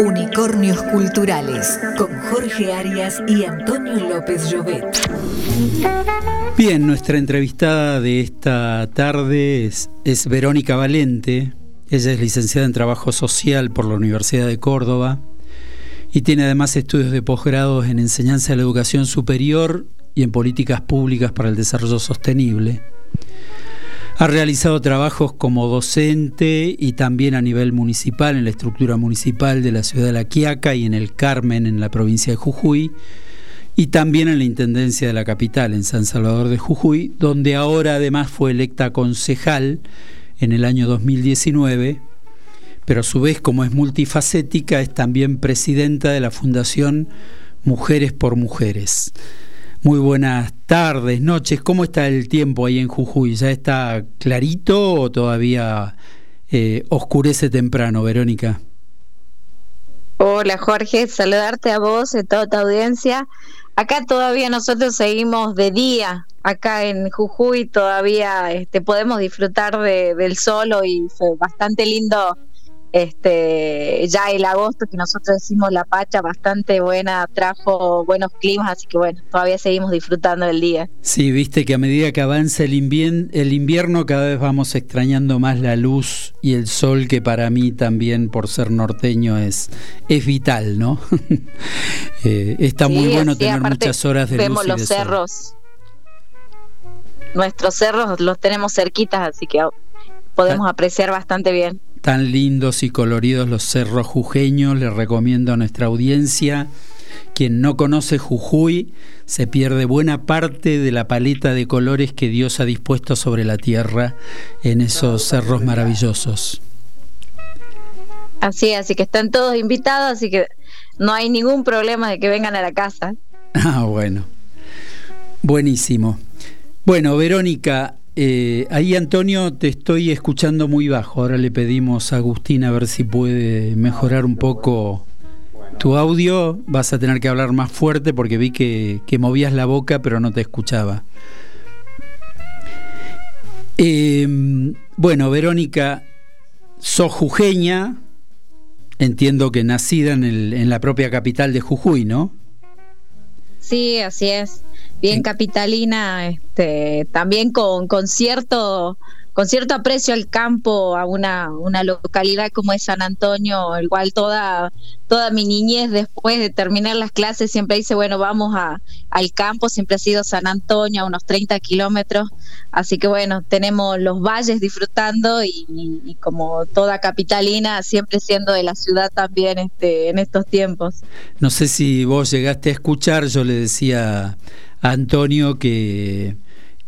Unicornios Culturales con Jorge Arias y Antonio López Llobet. Bien, nuestra entrevistada de esta tarde es, es, Verónica Valente. Ella es licenciada en Trabajo Social por la Universidad de Córdoba y tiene además estudios de posgrado en Enseñanza de la Educación Superior y en Políticas Públicas para el Desarrollo Sostenible. Ha realizado trabajos como docente y también a nivel municipal en la estructura municipal de la ciudad de La Quiaca y en el Carmen en la provincia de Jujuy y también en la Intendencia de la capital en San Salvador de Jujuy, donde ahora además fue electa concejal en el año 2019, pero a su vez como es multifacética es también presidenta de la Fundación Mujeres por Mujeres. Muy buenas tardes, noches. ¿Cómo está el tiempo ahí en Jujuy? ¿Ya está clarito o todavía eh, oscurece temprano, Verónica? Hola Jorge, saludarte a vos y a toda tu audiencia. Acá todavía nosotros seguimos de día, acá en Jujuy todavía este, podemos disfrutar de, del sol y fue bastante lindo este, ya el agosto que nosotros decimos la pacha bastante buena, trajo buenos climas, así que bueno, todavía seguimos disfrutando del día. Sí, viste que a medida que avanza el, el invierno cada vez vamos extrañando más la luz y el sol que para mí también por ser norteño es, es vital, ¿no? eh, está muy bueno tener muchas horas de vemos luz. Vemos los cerros. Nuestros cerros los tenemos cerquitas, así que podemos apreciar bastante bien tan lindos y coloridos los cerros jujeños, les recomiendo a nuestra audiencia. Quien no conoce Jujuy se pierde buena parte de la paleta de colores que Dios ha dispuesto sobre la tierra en esos cerros maravillosos. Así, así que están todos invitados, así que no hay ningún problema de que vengan a la casa. Ah, bueno. Buenísimo. Bueno, Verónica, eh, ahí Antonio te estoy escuchando muy bajo. Ahora le pedimos a Agustín a ver si puede mejorar un poco tu audio. Vas a tener que hablar más fuerte porque vi que, movías la boca pero no te escuchaba. Em, bueno, Verónica, sos jujeña, entiendo que nacida en, en la propia capital de Jujuy, ¿no? Sí, así es bien capitalina, este, también con, con cierto con cierto aprecio al campo, a una, una localidad como es San Antonio, igual toda, toda mi niñez después de terminar las clases siempre dice, bueno, vamos a, al campo, siempre ha sido San Antonio, a unos 30 kilómetros, así que bueno, tenemos los valles disfrutando y, y, como toda capitalina, siempre siendo de la ciudad también este, en estos tiempos. No sé si vos llegaste a escuchar, yo le decía Antonio que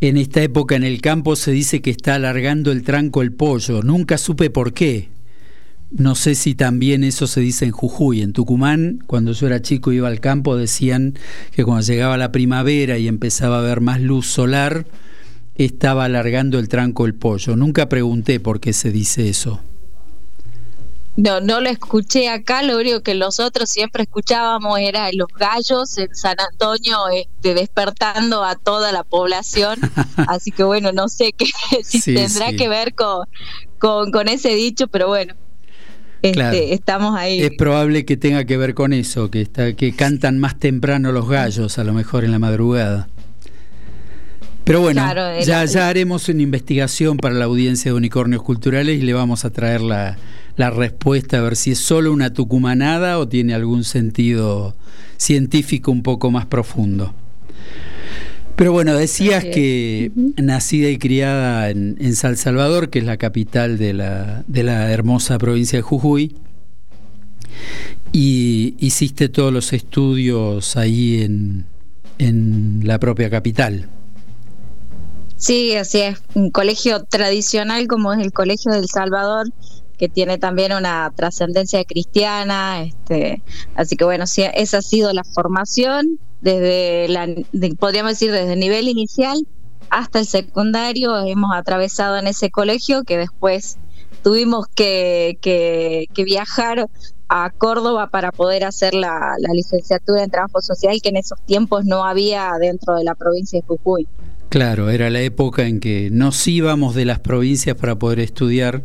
en esta época en el campo se dice que está alargando el tranco el pollo. Nunca supe por qué. No sé si también eso se dice en Jujuy. En Tucumán, cuando yo era chico iba al campo, decían que cuando llegaba la primavera y empezaba a haber más luz solar, estaba alargando el tranco el pollo. Nunca pregunté por qué se dice eso. No, no lo escuché acá, lo único que nosotros siempre escuchábamos era los gallos en San Antonio este, despertando a toda la población, así que bueno, no sé qué si tendrá que ver con, con, ese dicho, pero bueno. Este, estamos ahí. Es probable que tenga que ver con eso, que, está, que cantan más temprano los gallos, a lo mejor en la madrugada. Pero bueno, ya, ya haremos una investigación para la audiencia de Unicornios Culturales y le vamos a traer la, la respuesta, a ver si es solo una tucumanada o tiene algún sentido científico un poco más profundo. Pero bueno, decías que nacida y criada en, en, San Salvador, que es la capital de la, de la hermosa provincia de Jujuy, y hiciste todos los estudios ahí en, en la propia capital. Sí, así es. Un colegio tradicional como es el Colegio del Salvador, que tiene también una trascendencia cristiana, este, así que bueno, sí, esa ha sido la formación desde la, podríamos decir desde el nivel inicial hasta el secundario, hemos atravesado en ese colegio que después tuvimos que, que, viajar a Córdoba para poder hacer la, la licenciatura en trabajo social que en esos tiempos no había dentro de la provincia de Jujuy. Claro, era la época en que nos íbamos de las provincias para poder estudiar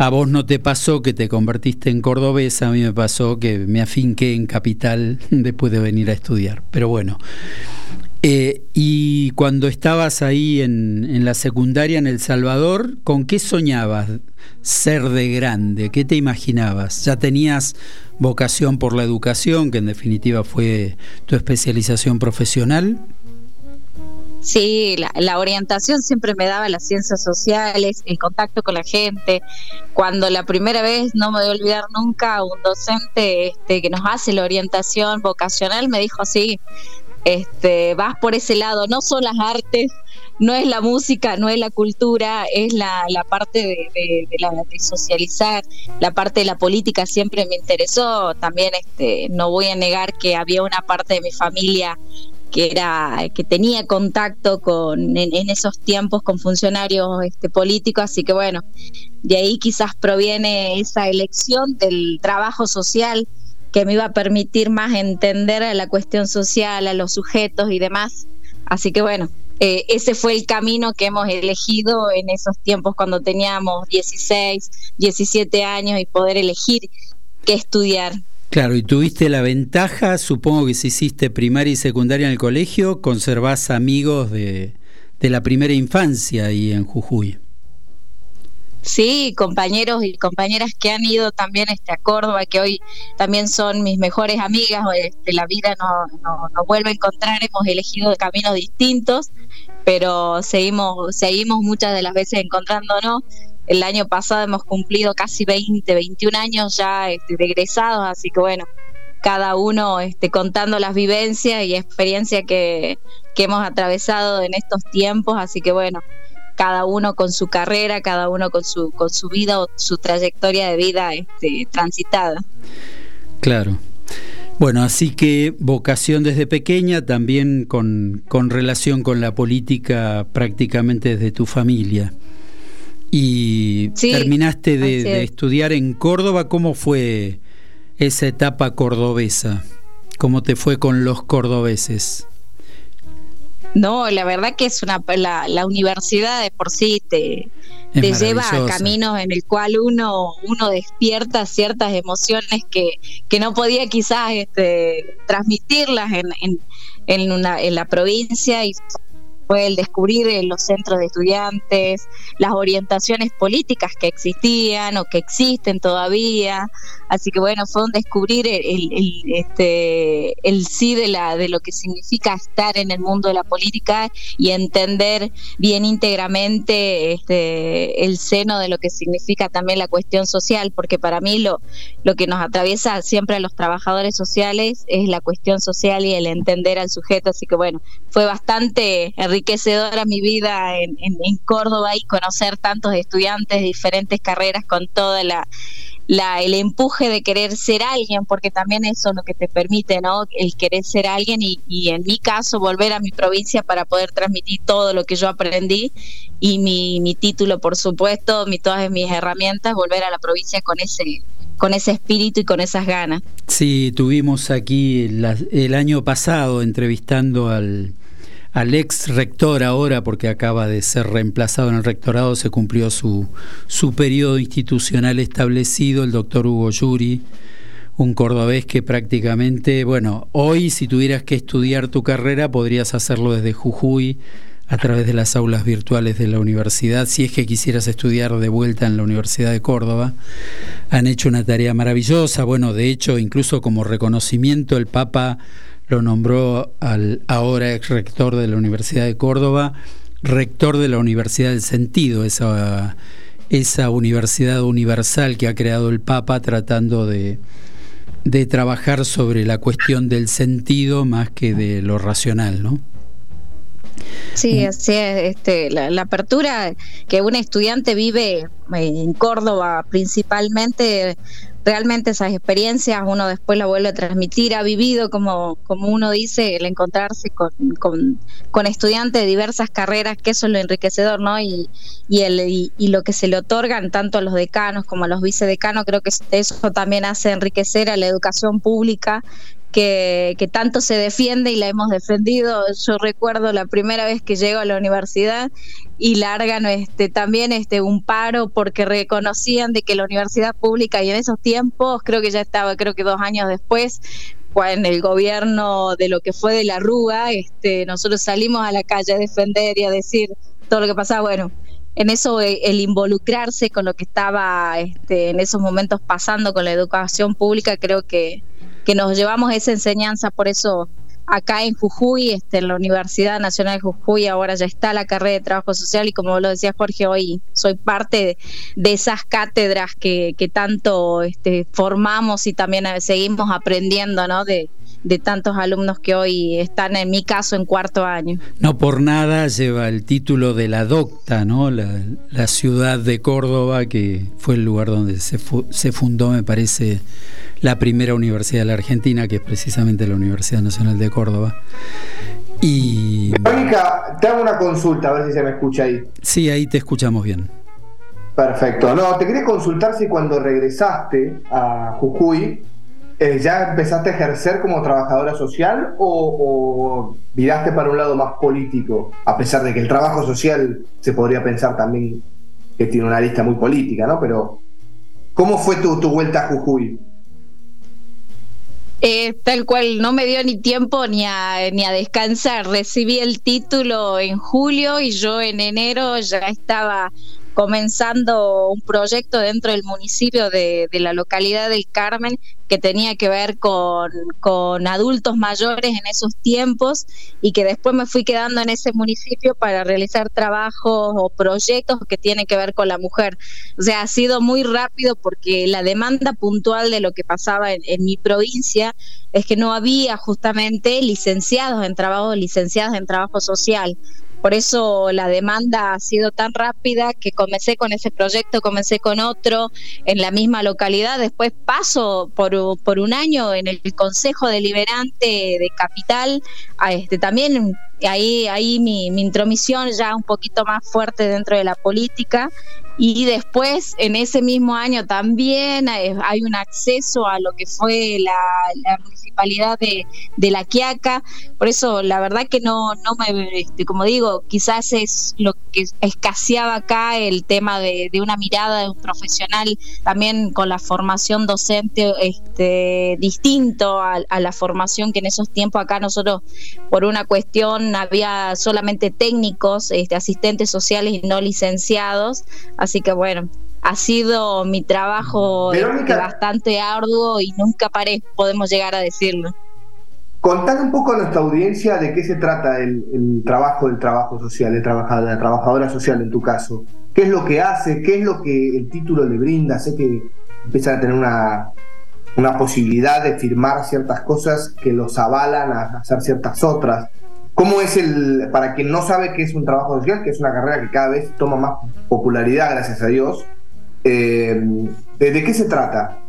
a vos no te pasó que te convertiste en cordobesa, a mí me pasó que me afinqué en capital después de venir a estudiar. Pero bueno. Eh, y cuando estabas ahí en, la secundaria en El Salvador, ¿con qué soñabas ser de grande? ¿Qué te imaginabas? ¿Ya tenías vocación por la educación, que en definitiva fue tu especialización profesional? Sí, la, orientación siempre me daba las ciencias sociales, el contacto con la gente. Cuando la primera vez, no me voy a olvidar nunca, un docente este, que nos hace la orientación vocacional me dijo así, este, vas por ese lado, no son las artes, no es la música, no es la cultura, es la, parte de, la, de socializar, la parte de la política siempre me interesó. También este, no voy a negar que había una parte de mi familia que era que tenía contacto con en, esos tiempos con funcionarios este, políticos así que bueno de ahí quizás proviene esa elección del trabajo social que me iba a permitir más entender a la cuestión social a los sujetos y demás. Así que bueno eh, ese fue el camino que hemos elegido en esos tiempos cuando teníamos 16 17 años y poder elegir qué estudiar Claro, y tuviste la ventaja, supongo que si hiciste primaria y secundaria en el colegio, conservás amigos de, la primera infancia ahí en Jujuy. Sí, compañeros y compañeras que han ido también este, a Córdoba, que hoy también son mis mejores amigas, este, la vida nos no, no vuelve a encontrar, hemos elegido caminos distintos, pero seguimos, seguimos muchas de las veces encontrándonos el año pasado hemos cumplido casi 20, 21 años ya este, egresados, así que bueno, cada uno este, contando las vivencias y experiencias que, hemos atravesado en estos tiempos, así que bueno, cada uno con su carrera, cada uno con su, con su vida o su trayectoria de vida este, transitada. Claro. Bueno, así que vocación desde pequeña, también con, con relación con la política prácticamente desde tu familia. Y terminaste de, estudiar en Córdoba. ¿Cómo fue esa etapa cordobesa? ¿Cómo te fue con los cordobeses? No, la verdad que es una la, universidad de por sí te, te lleva a caminos en el cual uno uno despierta ciertas emociones que, que no podía quizás este, transmitirlas en, en, en, una, en la provincia y fue el descubrir los centros de estudiantes, las orientaciones políticas que existían o que existen todavía. Así que bueno, fue un descubrir el, este, el sí de, la, de lo que significa estar en el mundo de la política y entender bien íntegramente este, el seno de lo que significa también la cuestión social, porque para mí lo, lo que nos atraviesa siempre a los trabajadores sociales es la cuestión social y el entender al sujeto. Así que bueno, fue bastante enriquecedora mi vida en, Córdoba y conocer tantos estudiantes de diferentes carreras con toda la, el empuje de querer ser alguien, porque también eso es lo que te permite, ¿no? El querer ser alguien y, y, en mi caso volver a mi provincia para poder transmitir todo lo que yo aprendí y mi, mi título, por supuesto, mi, todas mis herramientas, volver a la provincia con ese con ese espíritu y con esas ganas. Sí, tuvimos aquí el año pasado entrevistando al al ex rector ahora, porque acaba de ser reemplazado en el rectorado, se cumplió su, su periodo institucional establecido, el doctor Hugo Yuri, un cordobés que prácticamente, bueno, hoy si tuvieras que estudiar tu carrera podrías hacerlo desde Jujuy a través de las aulas virtuales de la universidad, si es que quisieras estudiar de vuelta en la Universidad de Córdoba. Han hecho una tarea maravillosa, bueno, de hecho, incluso como reconocimiento, el Papa lo nombró al ahora ex rector de la Universidad de Córdoba, rector de la Universidad del Sentido, esa, esa universidad universal que ha creado el Papa tratando de, de trabajar sobre la cuestión del sentido más que de lo racional, ¿no? Sí, así es. Este, la, la, apertura que un estudiante vive en Córdoba principalmente realmente esas experiencias uno después la vuelve a transmitir, ha vivido, como, como uno dice, el encontrarse con, con, estudiantes de diversas carreras, que eso es lo enriquecedor, ¿no? Y, y, el, y, lo que se le otorgan tanto a los decanos como a los vicedecanos, creo que eso también hace enriquecer a la educación pública que, tanto se defiende y la hemos defendido. Yo recuerdo la primera vez que llego a la universidad y largan este, también este, un paro porque reconocían de que la universidad pública y en esos tiempos, creo que ya estaba, creo que dos años después, en el gobierno de lo que fue de la Rúa, este, nosotros salimos a la calle a defender y a decir todo lo que pasaba. Bueno, en eso eh, el involucrarse con lo que estaba este, en esos momentos pasando con la educación pública, creo que, que nos llevamos esa enseñanza, por eso acá en Jujuy, este, en la Universidad Nacional de Jujuy, ahora ya está la carrera de trabajo social y como lo decía Jorge, hoy soy parte de, esas cátedras que, que tanto este, formamos y también seguimos aprendiendo, ¿no? De, de tantos alumnos que hoy están, en mi caso, en cuarto año. No por nada lleva el título de la docta, ¿no? La, ciudad de Córdoba, que fue el lugar donde se, se fundó, me parece, la primera universidad de la Argentina, que es precisamente la Universidad Nacional de Córdoba. Y... Mónica, te hago una consulta, a ver si se me escucha ahí. Sí, ahí te escuchamos bien. Perfecto. No, te quería consultar si cuando regresaste a Jujuy, eh, ¿ya empezaste a ejercer como trabajadora social o, viraste para un lado más político? A pesar de que el trabajo social se podría pensar también que tiene una lista muy política, ¿no? Pero, ¿cómo fue tu, vuelta a Jujuy? Eh, tal cual, no me dio ni tiempo ni a, ni a descansar. Recibí el título en julio y yo en enero ya estaba comenzando un proyecto dentro del municipio de, la localidad del Carmen que tenía que ver con, adultos mayores en esos tiempos y que después me fui quedando en ese municipio para realizar trabajos o proyectos que tienen que ver con la mujer. O sea, ha sido muy rápido porque la demanda puntual de lo que pasaba en, en mi provincia es que no había justamente licenciados en trabajo, licenciados en trabajo social. Por eso la demanda ha sido tan rápida que comencé con ese proyecto, comencé con otro en la misma localidad, después paso por, por un año en el Consejo Deliberante de Capital, a este, también ahí, ahí mi, mi intromisión ya un poquito más fuerte dentro de la política y después, en ese mismo año también hay un acceso a lo que fue la, municipalidad de, de, La Quiaca. Por eso, la verdad que no, no me, este, como digo, quizás es lo que escaseaba acá el tema de, de una mirada de un profesional también con la formación docente este, distinto a, a la formación que en esos tiempos acá nosotros, por una cuestión, había solamente técnicos, este, asistentes sociales y no licenciados. Así que bueno, ha sido mi trabajo bastante arduo y nunca paré, podemos llegar a decirlo. Contad un poco a nuestra audiencia de qué se trata el, trabajo del trabajo social, de, la trabajadora social en tu caso. ¿Qué es lo que hace? ¿Qué es lo que el título le brinda? Sé que empiezan a tener una, una posibilidad de firmar ciertas cosas que los avalan a hacer ciertas otras. ¿Cómo es el, para quien no sabe qué es un trabajo social, que es una carrera que cada vez toma más popularidad, gracias a Dios, eh, ¿de qué se trata?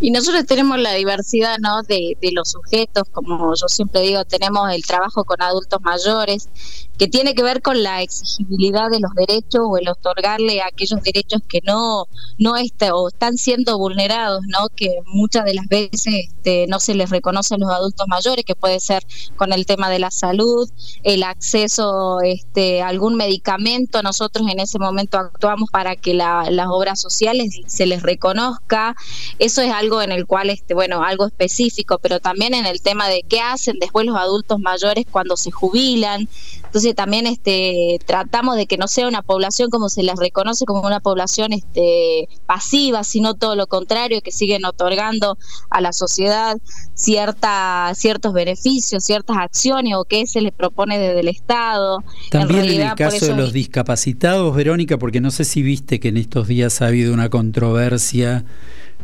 Y nosotros tenemos la diversidad ¿no? de, los sujetos, como yo siempre digo, tenemos el trabajo con adultos mayores, que tiene que ver con la exigibilidad de los derechos o el otorgarle aquellos derechos que no, no está, o están siendo vulnerados, ¿no? que muchas de las veces este, no se les reconoce a los adultos mayores, que puede ser con el tema de la salud, el acceso este, a algún medicamento. Nosotros en ese momento actuamos para que la, las obras sociales se les reconozca. Eso es algo en el cual, este, bueno, algo específico, pero también en el tema de qué hacen después los adultos mayores cuando se jubilan. Entonces también este, tratamos de que no sea una población como se les reconoce como una población este, pasiva, sino todo lo contrario, que siguen otorgando a la sociedad cierta, ciertos beneficios, ciertas acciones o que se les propone desde el Estado. También en, el caso de los discapacitados, Verónica, porque no sé si viste que en estos días ha habido una controversia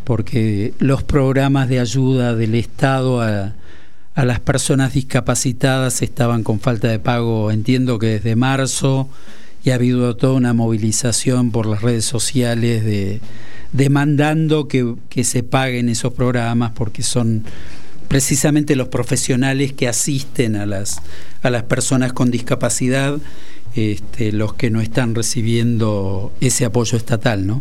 porque los programas de ayuda del Estado a a las personas discapacitadas estaban con falta de pago, entiendo que desde marzo, y ha habido toda una movilización por las redes sociales de demandando que, se paguen esos programas porque son precisamente los profesionales que asisten a las, a las personas con discapacidad este, los que no están recibiendo ese apoyo estatal, ¿no?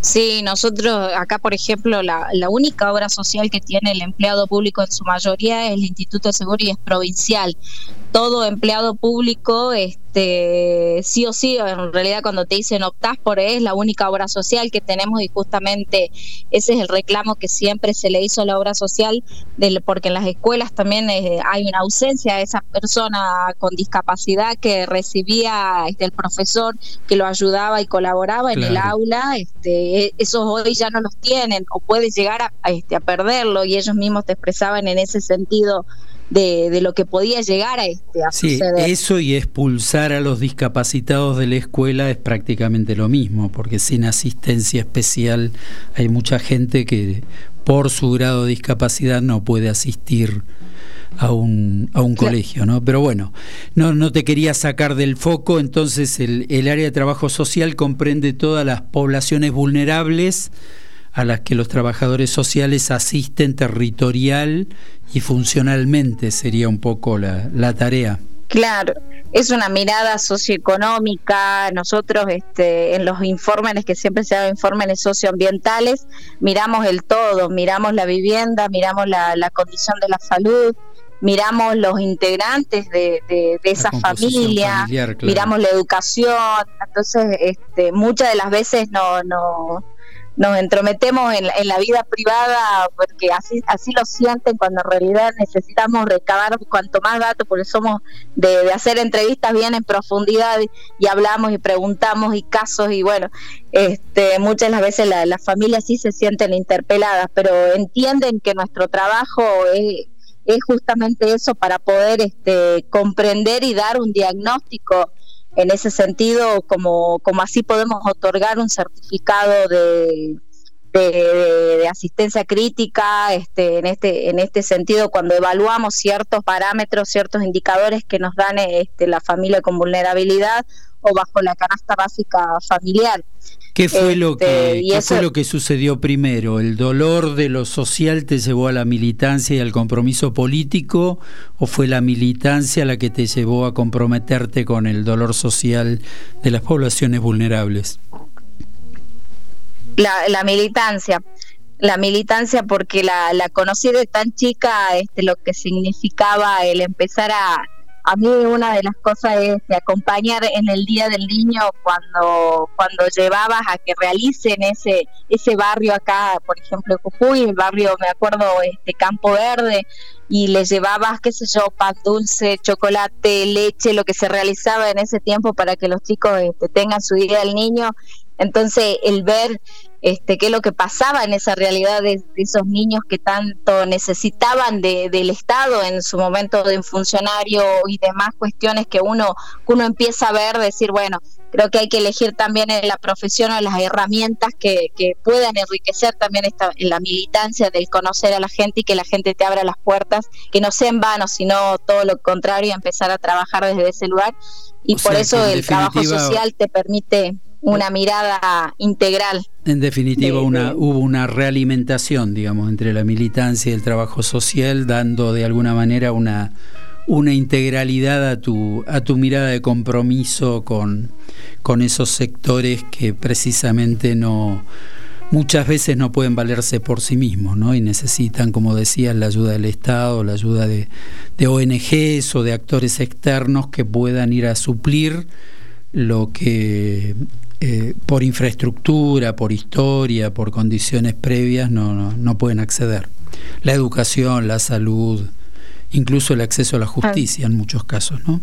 Sí, nosotros acá, por ejemplo, la, la, única obra social que tiene el empleado público en su mayoría es el Instituto de es provincial. Todo empleado público, este, sí o sí, en realidad cuando te dicen optás por es la única obra social que tenemos y justamente ese es el reclamo que siempre se le hizo a la obra social, del, porque en las escuelas también eh, hay una ausencia de esa persona con discapacidad que recibía este, el profesor que lo ayudaba y colaboraba en el aula. Este, eh, esos hoy ya no los tienen o puedes llegar a, este, a perderlo y ellos mismos te expresaban en ese sentido de, lo que podía llegar a, este, a sí, Eso y expulsar a los discapacitados de la escuela es prácticamente lo mismo, porque sin asistencia especial hay mucha gente que por su grado de discapacidad no puede asistir a un, a un colegio, ¿no? Pero bueno, no, no te quería sacar del foco, entonces el, el área de trabajo social comprende todas las poblaciones vulnerables a las que los trabajadores sociales asisten territorial y funcionalmente, sería un poco la, la tarea. Claro, es una mirada socioeconómica. Nosotros, este, en los informes que siempre se llaman informes socioambientales, miramos el todo, miramos la vivienda, miramos la, la condición de la salud, miramos los integrantes de, de, esa familia, miramos la educación, entonces este, muchas de las veces no, no nos entrometemos en, la vida privada porque así así lo sienten cuando en realidad necesitamos recabar cuanto más datos porque somos de, hacer entrevistas bien en profundidad y, hablamos y preguntamos y casos y bueno este muchas de las veces las familias sí se sienten interpeladas pero entienden que nuestro trabajo es es justamente eso para poder este, comprender y dar un diagnóstico en ese sentido, como, así podemos otorgar un certificado de, de, asistencia crítica, este, en este, en este sentido, cuando evaluamos ciertos parámetros, ciertos indicadores que nos dan este, la familia con vulnerabilidad o bajo la canasta básica familiar. ¿Qué fue, lo que, este, fue lo que sucedió primero? ¿El dolor de lo social te llevó a la militancia y al compromiso político o fue la militancia la que te llevó a comprometerte con el dolor social de las poblaciones vulnerables? La, militancia la militancia porque la, la conocí de tan chica este, lo que significaba el empezar a, a mí una de las cosas es acompañar en el Día del Niño cuando, cuando llevabas a que realicen ese, ese barrio acá, por ejemplo, Jujuy, el barrio, me acuerdo, este Campo Verde, y le llevabas, qué sé yo, pan dulce, chocolate, leche, lo que se realizaba en ese tiempo para que los chicos este, tengan su Día del Niño. Entonces, el ver este, qué es lo que pasaba en esa realidad de, esos niños que tanto necesitaban de, del Estado en su momento de funcionario y demás cuestiones que uno, uno empieza a ver, decir, bueno, creo que hay que elegir también en la profesión o las herramientas que, que puedan enriquecer también esta, en la militancia del conocer a la gente y que la gente te abra las puertas, que no sea en vano, sino todo lo contrario, empezar a trabajar desde ese lugar. Y por eso el trabajo social te permite una mirada integral. En definitiva, una, hubo una realimentación, digamos, entre la militancia y el trabajo social, dando de alguna manera una, una integralidad a tu, a tu mirada de compromiso con, con esos sectores que precisamente no muchas veces no pueden valerse por sí mismos, ¿no? Y necesitan, como decías, la ayuda del Estado, la ayuda de, de ONGs o de actores externos que puedan ir a suplir lo que eh, por infraestructura, por historia, por condiciones previas no, no, pueden acceder. La educación, la salud, incluso el acceso a la justicia en muchos casos, ¿no?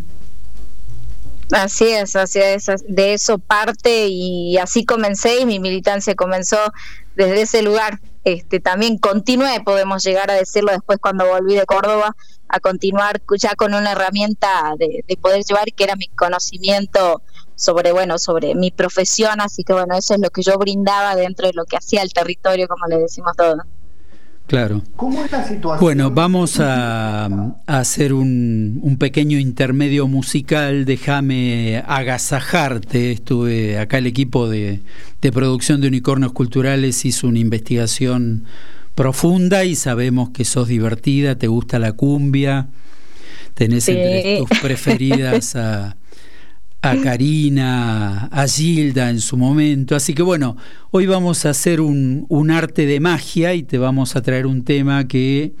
Así es, así es, de eso parte y así comencé y mi militancia comenzó desde ese lugar. Este, también continué, podemos llegar a decirlo después cuando volví de Córdoba, a continuar ya con una herramienta de, de poder llevar que era mi conocimiento sobre, bueno, sobre mi profesión, así que bueno, eso es lo que yo brindaba dentro de lo que hacía el territorio, como le decimos todos. Claro. ¿Cómo es la situación? Bueno, vamos a, hacer un, un, pequeño intermedio musical. Déjame agasajarte. Estuve acá el equipo de, de, producción de Unicornios Culturales hizo una investigación profunda y sabemos que sos divertida, te gusta la cumbia, tenés entre tus preferidas a a Karina, a Gilda en su momento. Así que bueno, hoy vamos a hacer un, un, arte de magia y te vamos a traer un tema que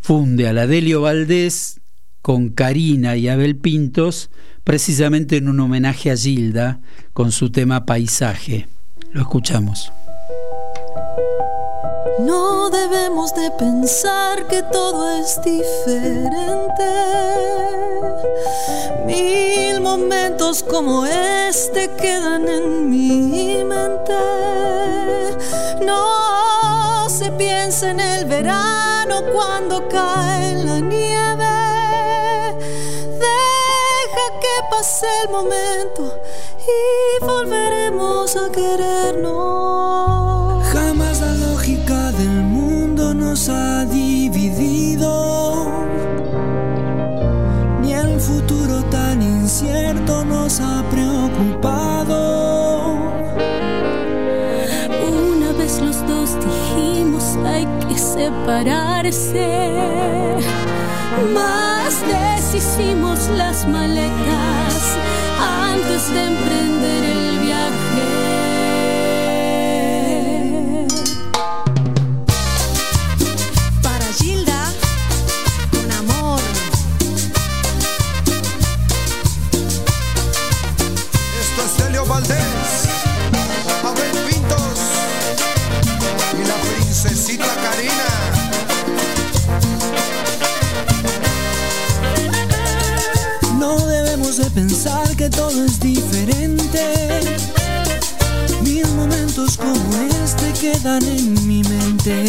funde a la Delio Valdés con Karina y Abel Pintos, precisamente en un homenaje a Gilda con su tema Paisaje. Lo escuchamos. No debemos de pensar que todo es diferente. Mil momentos como este quedan en mi mente. No se piensa en el verano más deshicimos las maletas antes de emprender quedan en mi mente.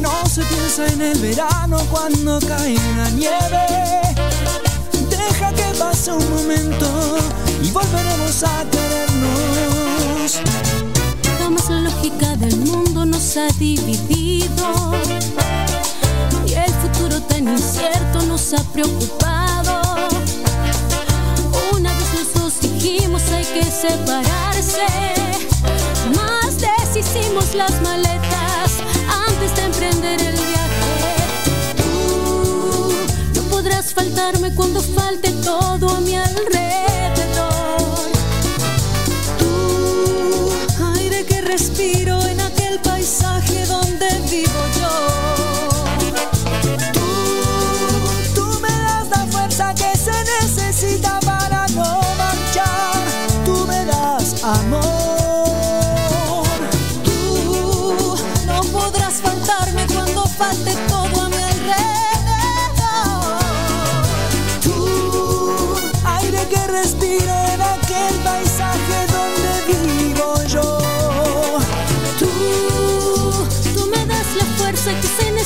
No se piensa en el verano cuando cae la nieve. Deja que pase un momento y volveremos a querernos. La lógica del mundo nos ha dividido. Y el futuro tan incierto nos ha preocupado dijimos hay que separarse. Más deshicimos las maletas antes de emprender el viaje. Tú no podrás faltarme cuando falte todo a mi alrededor.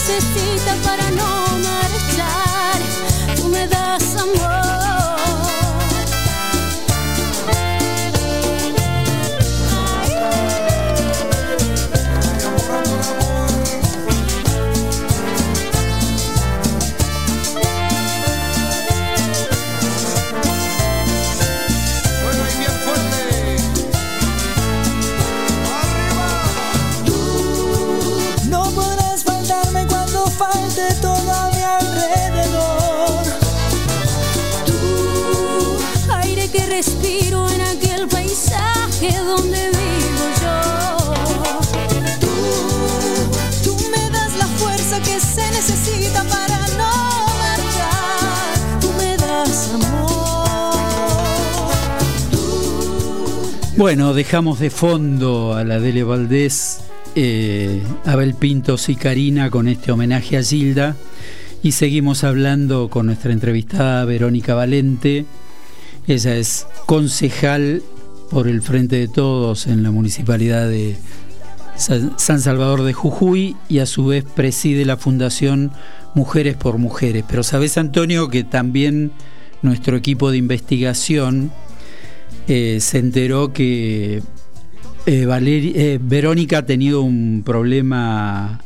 Necesita para no marchar. Tú me das amor. Bueno, dejamos de fondo a la Dele Valdés, eh, Abel Pintos y Karina con este homenaje a Gilda. Y seguimos hablando con nuestra entrevistada Verónica Valente ella es concejal por el Frente de Todos en la municipalidad de San Salvador de Jujuy y a su vez preside la Fundación Mujeres por Mujeres. Pero sabes, Antonio, que también nuestro equipo de investigación eh, se enteró que eh, eh, Verónica ha tenido un problema,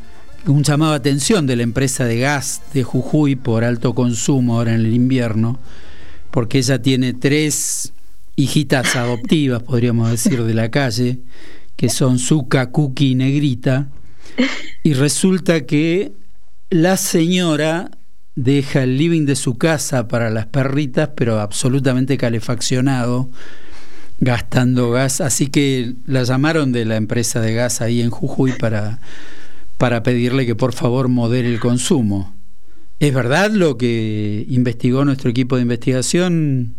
un llamado de atención de la empresa de gas de Jujuy por alto consumo ahora en el invierno porque ella tiene tres hijitas adoptivas, podríamos decir, de la calle, que son Zuka, Cookie y Negrita, y resulta que la señora deja el living de su casa para las perritas, pero absolutamente calefaccionado, gastando gas. Así que la llamaron de la empresa de gas ahí en Jujuy para, para pedirle que por favor modere el consumo. ¿Es verdad lo que investigó nuestro equipo de investigación,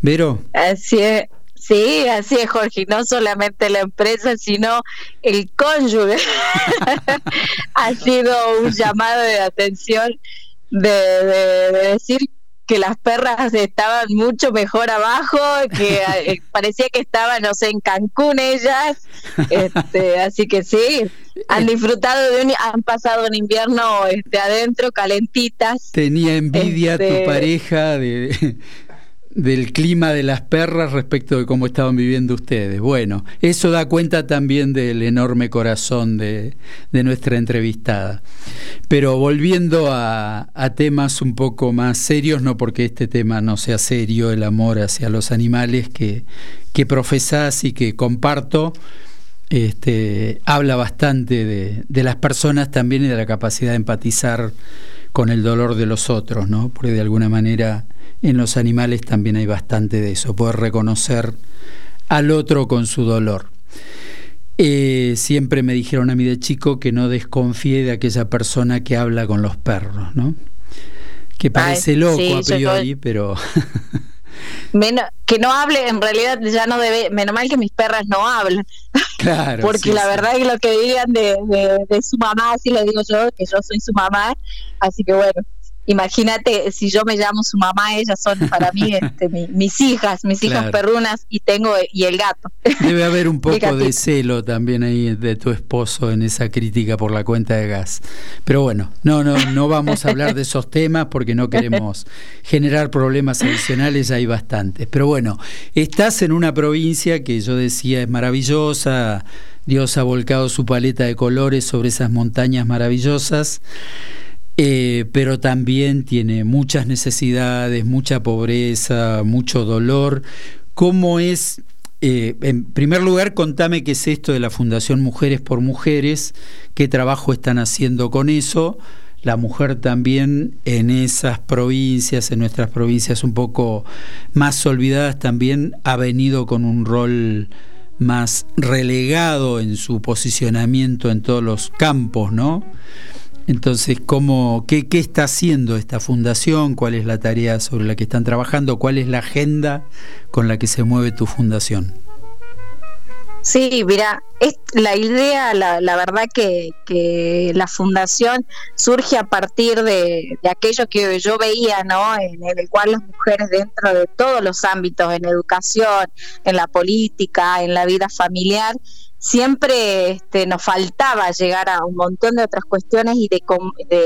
Vero? Así es. Sí, así es, Jorge. No solamente la empresa, sino el cónyuge. ha sido un llamado de atención de, decir que las perras estaban mucho mejor abajo, que eh, parecía que estaban, no sé, en Cancún ellas. Este, así que sí, han disfrutado de un, han pasado un invierno este, adentro, calentitas. Tenía envidia tu Este, pareja de, del clima de las perras respecto de cómo estaban viviendo ustedes. Bueno, eso da cuenta también del enorme corazón de, de nuestra entrevistada. Pero volviendo a, a temas un poco más serios, no porque este tema no sea serio, el amor hacia los animales que, que profesás y que comparto, este, habla bastante de, de las personas también y de la capacidad de empatizar con el dolor de los otros, ¿no? Porque de alguna manera en los animales también hay bastante de eso, poder reconocer al otro con su dolor. Eh, siempre me dijeron a mí de chico que no desconfíe de aquella persona que habla con los perros, ¿no? Que parece Ay, loco sí, a priori, pero Menos, que no hable, en realidad ya no debe, menos mal que mis perras no hablan, claro. porque sí, la sí. verdad es lo que digan de, de, de su mamá, así le digo yo, que yo soy su mamá, así que bueno, imagínate si yo me llamo su mamá, ellas son para mí este, mi- mis hijas, mis hijas perrunas y tengo y el gato. Debe haber un poco de celo también ahí de tu esposo en esa crítica por la cuenta de gas. Pero bueno, no, no, no vamos a hablar de esos temas porque no queremos generar problemas adicionales, hay bastantes. Pero bueno, estás en una provincia que yo decía es maravillosa, Dios ha volcado su paleta de colores sobre esas montañas maravillosas. Eh, pero también tiene muchas necesidades, mucha pobreza, mucho dolor. ¿Cómo es? eh, en primer lugar, contame qué es esto de la Fundación Mujeres por Mujeres, qué trabajo están haciendo con eso. La mujer también en esas provincias, en nuestras provincias un poco más olvidadas, también ha venido con un rol más relegado en su posicionamiento en todos los campos, ¿no? Entonces, ¿cómo, qué, ¿qué está haciendo esta fundación? ¿Cuál es la tarea sobre la que están trabajando? ¿Cuál es la agenda con la que se mueve tu fundación? Sí, mira, es la idea, la, la verdad que, que la fundación surge a partir de, aquello que yo veía, ¿no? En, el cual las mujeres dentro de todos los ámbitos, en educación, en la política, en la vida familiar, siempre este, nos faltaba llegar a un montón de otras cuestiones y de,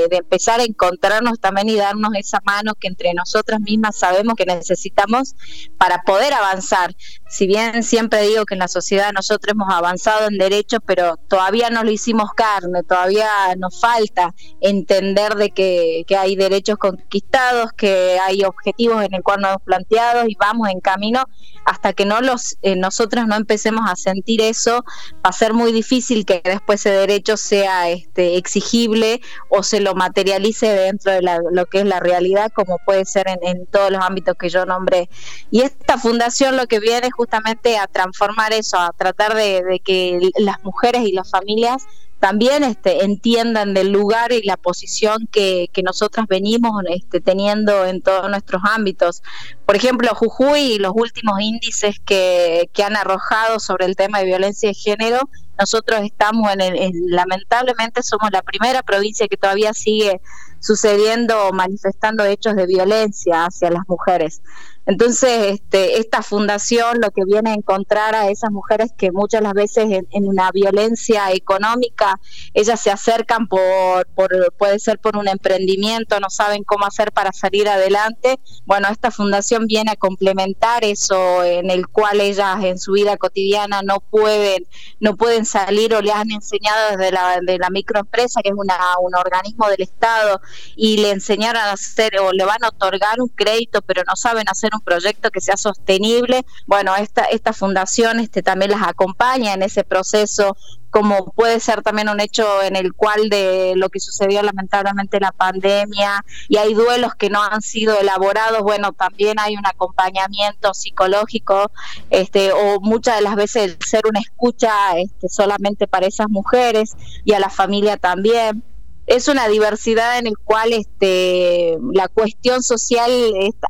de empezar a encontrarnos también y darnos esa mano que entre nosotras mismas sabemos que necesitamos para poder avanzar. Si bien siempre digo que en la sociedad nosotros hemos avanzado en derechos, pero todavía no lo hicimos carne, todavía nos falta entender de que, que hay derechos conquistados, que hay objetivos en el cual nos hemos planteado y vamos en camino hasta que no los eh, nosotros no empecemos a sentir eso va a ser muy difícil que después ese derecho sea este exigible o se lo materialice dentro de la- lo que es la realidad como puede ser en, en todos los ámbitos que yo nombré. Y esta fundación lo que viene justamente a transformar eso a tratar de que las mujeres y las familias también este, entiendan del lugar y la posición que, que nosotras venimos este, teniendo en todos nuestros ámbitos. Por ejemplo, Jujuy, los últimos índices que, que han arrojado sobre el tema de violencia de género, nosotros estamos en, el, en lamentablemente somos la primera provincia que todavía sigue sucediendo, manifestando hechos de violencia hacia las mujeres. Entonces, este, esta fundación lo que viene a encontrar a esas mujeres que muchas las veces en, una violencia económica, ellas se acercan por, por, puede ser por un emprendimiento, no saben cómo hacer para salir adelante. Bueno, esta fundación viene a complementar eso en el cual ellas en su vida cotidiana no pueden, no pueden salir o le han enseñado desde la, de la microempresa, que es una, un organismo del Estado, y le enseñaron a hacer o le van a otorgar un crédito, pero no saben hacer un proyecto que sea sostenible. Bueno, esta, esta fundación este, también las acompaña en ese proceso como puede ser también un hecho en el cual de lo que sucedió lamentablemente la pandemia y hay duelos que no han sido elaborados, bueno, también hay un acompañamiento psicológico este o muchas de las veces ser una escucha este, solamente para esas mujeres y a la familia también es una diversidad en el cual este la cuestión social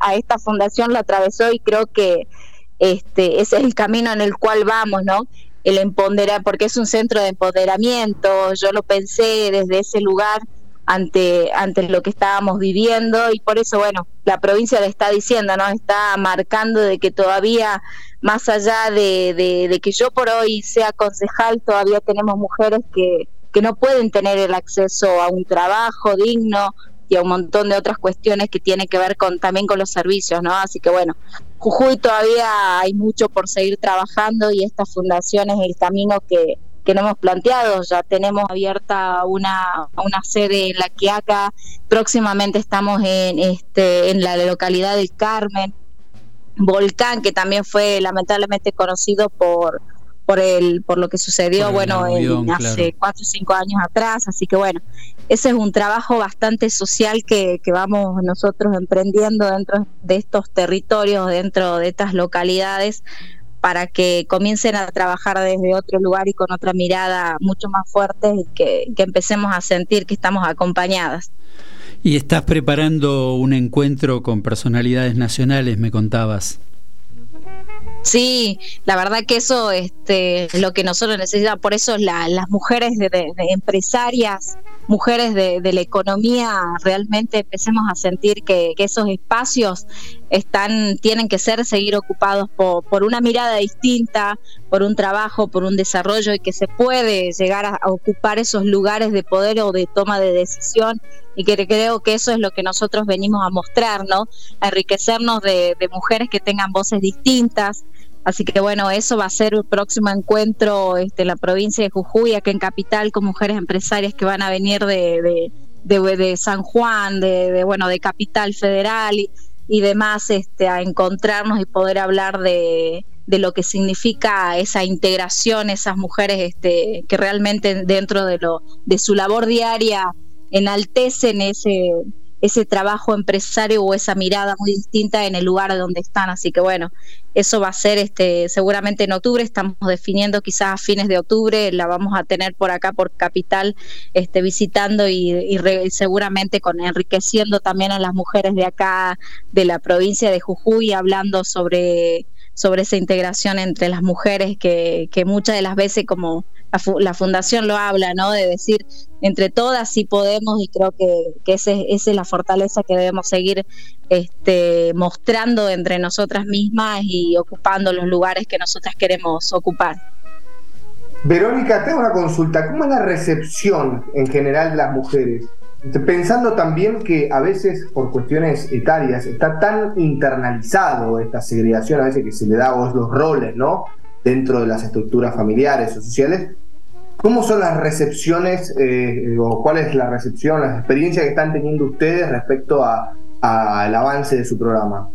a esta fundación la atravesó y creo que este ese es el camino en el cual vamos, ¿no? El empoderar, porque es un centro de empoderamiento, yo lo pensé desde ese lugar ante ante lo que estábamos viviendo y por eso bueno, la provincia le está diciendo, ¿no? Está marcando de que todavía más allá de, de, de que yo por hoy sea concejal, todavía tenemos mujeres que que no pueden tener el acceso a un trabajo digno y a un montón de otras cuestiones que tienen que ver con también con los servicios, ¿no? Así que bueno, Jujuy todavía hay mucho por seguir trabajando y esta fundación es el camino que, que nos hemos planteado. Ya tenemos abierta una, una sede en La Quiaca, próximamente estamos en, este, en la localidad del Carmen, Volcán, que también fue lamentablemente conocido por por el por lo que sucedió bueno hace cuatro o cinco años atrás así que bueno ese es un trabajo bastante social que, que vamos nosotros emprendiendo dentro de estos territorios dentro de estas localidades para que comiencen a trabajar desde otro lugar y con otra mirada mucho más fuerte y que, que empecemos a sentir que estamos acompañadas. Y estás preparando un encuentro con personalidades nacionales me contabas Sí, la verdad que eso este, es lo que nosotros necesitamos, por eso la, las mujeres de, empresarias, mujeres de, la economía, realmente empecemos a sentir que, esos espacios están, tienen que ser seguir ocupados por, por, una mirada distinta, por un trabajo, por un desarrollo y que se puede llegar a ocupar esos lugares de poder o de toma de decisión y que creo que eso es lo que nosotros venimos a mostrar, ¿no? A enriquecernos de, mujeres que tengan voces distintas. Así que bueno, eso va a ser el próximo encuentro este, en la provincia de Jujuy, aquí en Capital, con mujeres empresarias que van a venir de, de, San Juan, de, bueno, de Capital Federal y, y demás, este, a encontrarnos y poder hablar de, de lo que significa esa integración, esas mujeres este, que realmente dentro de, lo, de su labor diaria enaltecen ese, ese trabajo empresario o esa mirada muy distinta en el lugar donde están. Así que bueno, eso va a ser este seguramente en octubre, estamos definiendo quizás a fines de octubre, la vamos a tener por acá por Capital este visitando y, seguramente con enriqueciendo también a las mujeres de acá de la provincia de Jujuy hablando sobre sobre esa integración entre las mujeres que, que muchas de las veces como la, fundación lo habla, ¿no? De decir, entre todas sí podemos y creo que, que esa es la fortaleza que debemos seguir este, mostrando entre nosotras mismas y ocupando los lugares que nosotras queremos ocupar. Verónica, tengo una consulta. ¿Cómo es la recepción en general de las mujeres? Pensando también que a veces por cuestiones etarias está tan internalizado esta segregación, a veces que se le da a los roles, ¿no? Dentro de las estructuras familiares o sociales, ¿Cómo son las recepciones eh, o cuál es la recepción, las experiencias que están teniendo ustedes respecto al avance de su programa?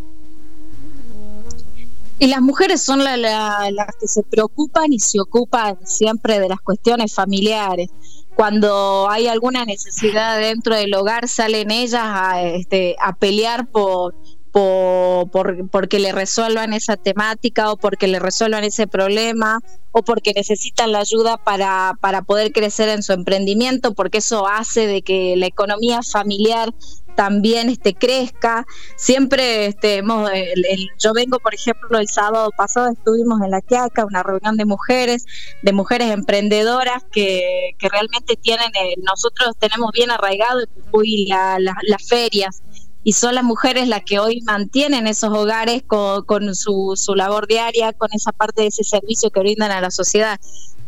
Y las mujeres son las que se preocupan y se ocupan siempre de las cuestiones familiares. Cuando hay alguna necesidad dentro del hogar, salen ellas a, este, a pelear por, por, por, porque le resuelvan esa temática o porque le resuelvan ese problema o porque necesitan la ayuda para, para poder crecer en su emprendimiento, porque eso hace de que la economía familiar también este, crezca. Siempre este, hemos, yo vengo, por ejemplo, el sábado pasado estuvimos en La Quiaca, una reunión de mujeres, de mujeres emprendedoras que, que realmente tienen, eh, nosotros tenemos bien arraigado las ferias y son las mujeres las que hoy mantienen esos hogares con, su, su, labor diaria, con esa parte de ese servicio que brindan a la sociedad.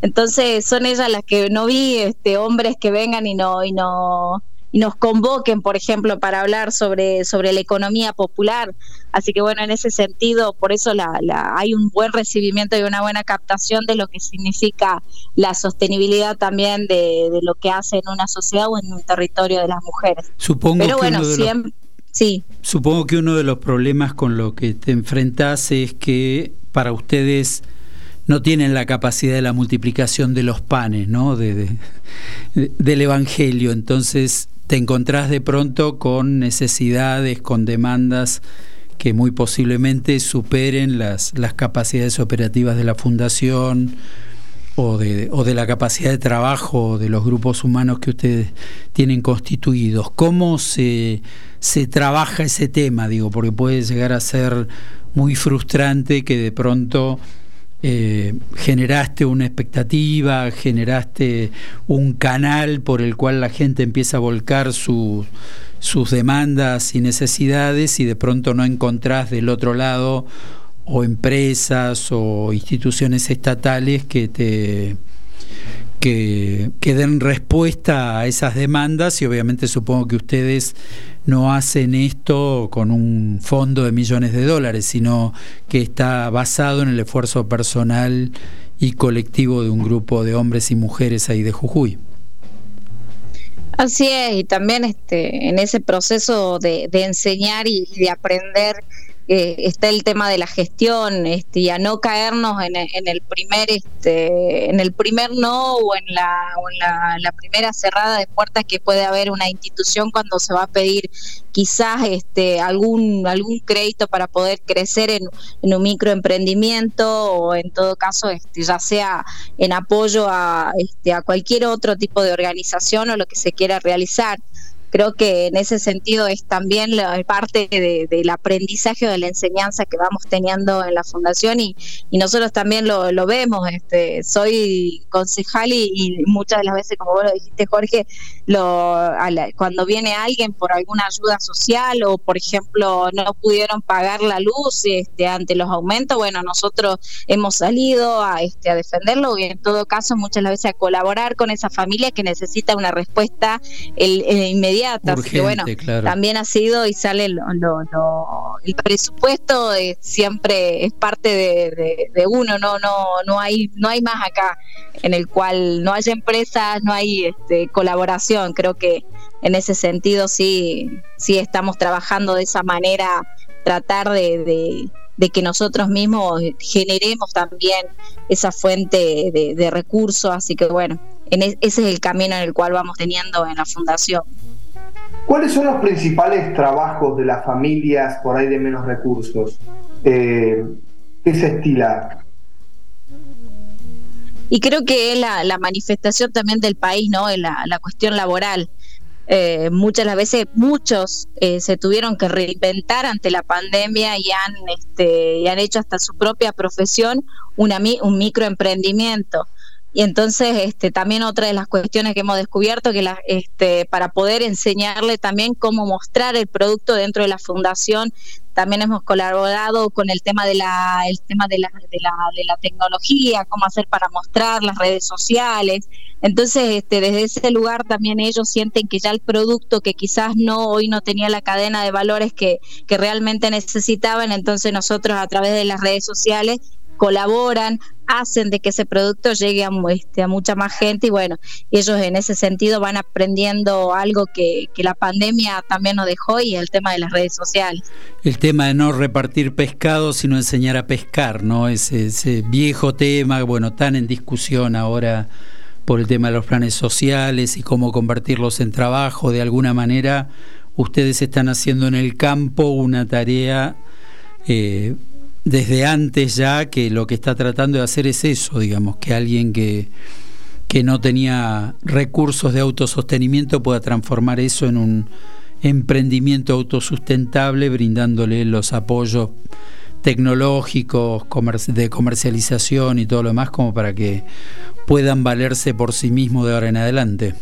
Entonces son ellas las que no vi este, hombres que vengan y no y no y nos convoquen, por ejemplo, para hablar sobre, sobre la economía popular. Así que bueno, en ese sentido, por eso la, la, hay un buen recibimiento y una buena captación de lo que significa la sostenibilidad también de, de lo que hace en una sociedad o en un territorio de las mujeres. Supongo Pero bueno, siempre... Sí. Supongo que uno de los problemas con lo que te enfrentas es que para ustedes no tienen la capacidad de la multiplicación de los panes, ¿no? De, del Evangelio. Entonces te encontrás de pronto con necesidades, con demandas que muy posiblemente superen las, las capacidades operativas de la fundación o de, o de la capacidad de trabajo de los grupos humanos que ustedes tienen constituidos. ¿Cómo se, se trabaja ese tema? Digo, porque puede llegar a ser muy frustrante que de pronto eh, generaste una expectativa, generaste un canal por el cual la gente empieza a volcar sus demandas y necesidades y de pronto no encontrás del otro lado o empresas o instituciones estatales que te que, que, den respuesta a esas demandas y obviamente supongo que ustedes no hacen esto con un fondo de millones de dólares, sino que está basado en el esfuerzo personal y colectivo de un grupo de hombres y mujeres ahí de Jujuy. Así es, y también este, en ese proceso de, de enseñar y de aprender eh, está el tema de la gestión este, y a no caernos en, el primer este, en el primer no o en la la, primera cerrada de puertas que puede haber una institución cuando se va a pedir quizás este algún algún crédito para poder crecer en, un microemprendimiento o en todo caso este, ya sea en apoyo a, este, a cualquier otro tipo de organización o lo que se quiera realizar creo que en ese sentido es también la parte del aprendizaje o de la enseñanza que vamos teniendo en la fundación y, nosotros también lo, vemos. Este, soy concejal y, muchas de las veces, como vos lo dijiste, Jorge, lo, cuando viene alguien por alguna ayuda social o, por ejemplo, no pudieron pagar la luz este, ante los aumentos, bueno, nosotros hemos salido a, este, a defenderlo y en todo caso muchas veces a colaborar con esa familia que necesita una respuesta el inmediata así que bueno, también ha sido y sale lo, el presupuesto siempre es parte de, uno, no, no, no hay, no hay más acá en el cual no haya empresas, no hay este, colaboración. Creo que en ese sentido sí, sí estamos trabajando de esa manera, tratar de, de que nosotros mismos generemos también esa fuente de, de recursos. Así que bueno, en ese es el camino en el cual vamos teniendo en la fundación. ¿Cuáles son los principales trabajos de las familias por ahí de menos recursos? Eh, ¿Qué se estila? Y creo que es la, manifestación también del país, ¿no? La, la cuestión laboral. Eh, muchas las veces muchos eh, se tuvieron que reinventar ante la pandemia y han este, y han hecho hasta su propia profesión una, un microemprendimiento y entonces, este, también otra de las cuestiones que hemos descubierto que la, este, para poder enseñarle también cómo mostrar el producto dentro de la fundación, también hemos colaborado con el tema de la, el tema de la, de la, de la tecnología, cómo hacer para mostrar las redes sociales. Entonces, este, desde ese lugar también ellos sienten que ya el producto que quizás no hoy no tenía la cadena de valores que, que realmente necesitaban, entonces nosotros a través de las redes sociales colaboran, hacen de que ese producto llegue a, este, mucha más gente y bueno, ellos en ese sentido van aprendiendo algo que, la pandemia también nos dejó y el tema de las redes sociales. El tema de no repartir pescado, sino enseñar a pescar, ¿no? Ese, ese viejo tema, bueno, tan en discusión ahora por el tema de los planes sociales y cómo convertirlos en trabajo, de alguna manera ustedes están haciendo en el campo una tarea eh, desde antes ya que lo que está tratando de hacer es eso, digamos, que alguien que, que no tenía recursos de autosostenimiento pueda transformar eso en un emprendimiento autosustentable, brindándole los apoyos tecnológicos, de comercialización y todo lo demás, como para que puedan valerse por sí mismos de ahora en adelante.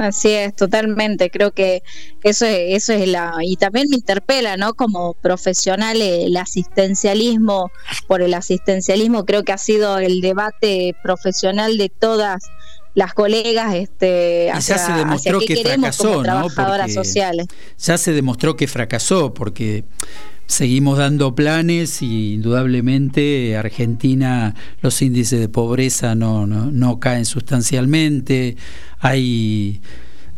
Así es, totalmente. Creo que eso es, eso es la y también me interpela, ¿no? Como profesional el asistencialismo por el asistencialismo creo que ha sido el debate profesional de todas las colegas este hacia, ya se demostró que fracasó, ¿no? sociales. Ya se demostró que fracasó porque seguimos dando planes y indudablemente Argentina los índices de pobreza no, no, no caen sustancialmente, hay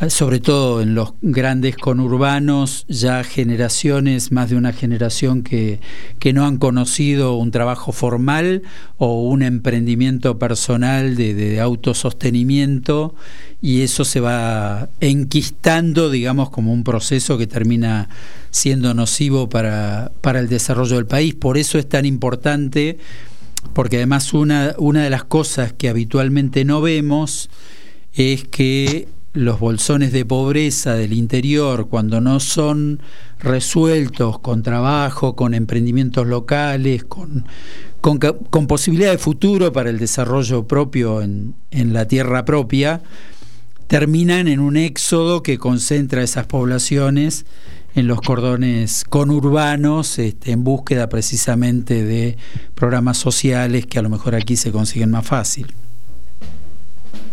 sobre todo en los grandes conurbanos, ya generaciones, más de una generación que, que no han conocido un trabajo formal o un emprendimiento personal de, de autosostenimiento y eso se va enquistando, digamos, como un proceso que termina siendo nocivo para, para el desarrollo del país. Por eso es tan importante, porque además una, una de las cosas que habitualmente no vemos es que los bolsones de pobreza del interior, cuando no son resueltos con trabajo, con emprendimientos locales, con, con, posibilidad de futuro para el desarrollo propio en, en la tierra propia, terminan en un éxodo que concentra esas poblaciones en los cordones conurbanos este, en búsqueda precisamente de programas sociales que a lo mejor aquí se consiguen más fácil.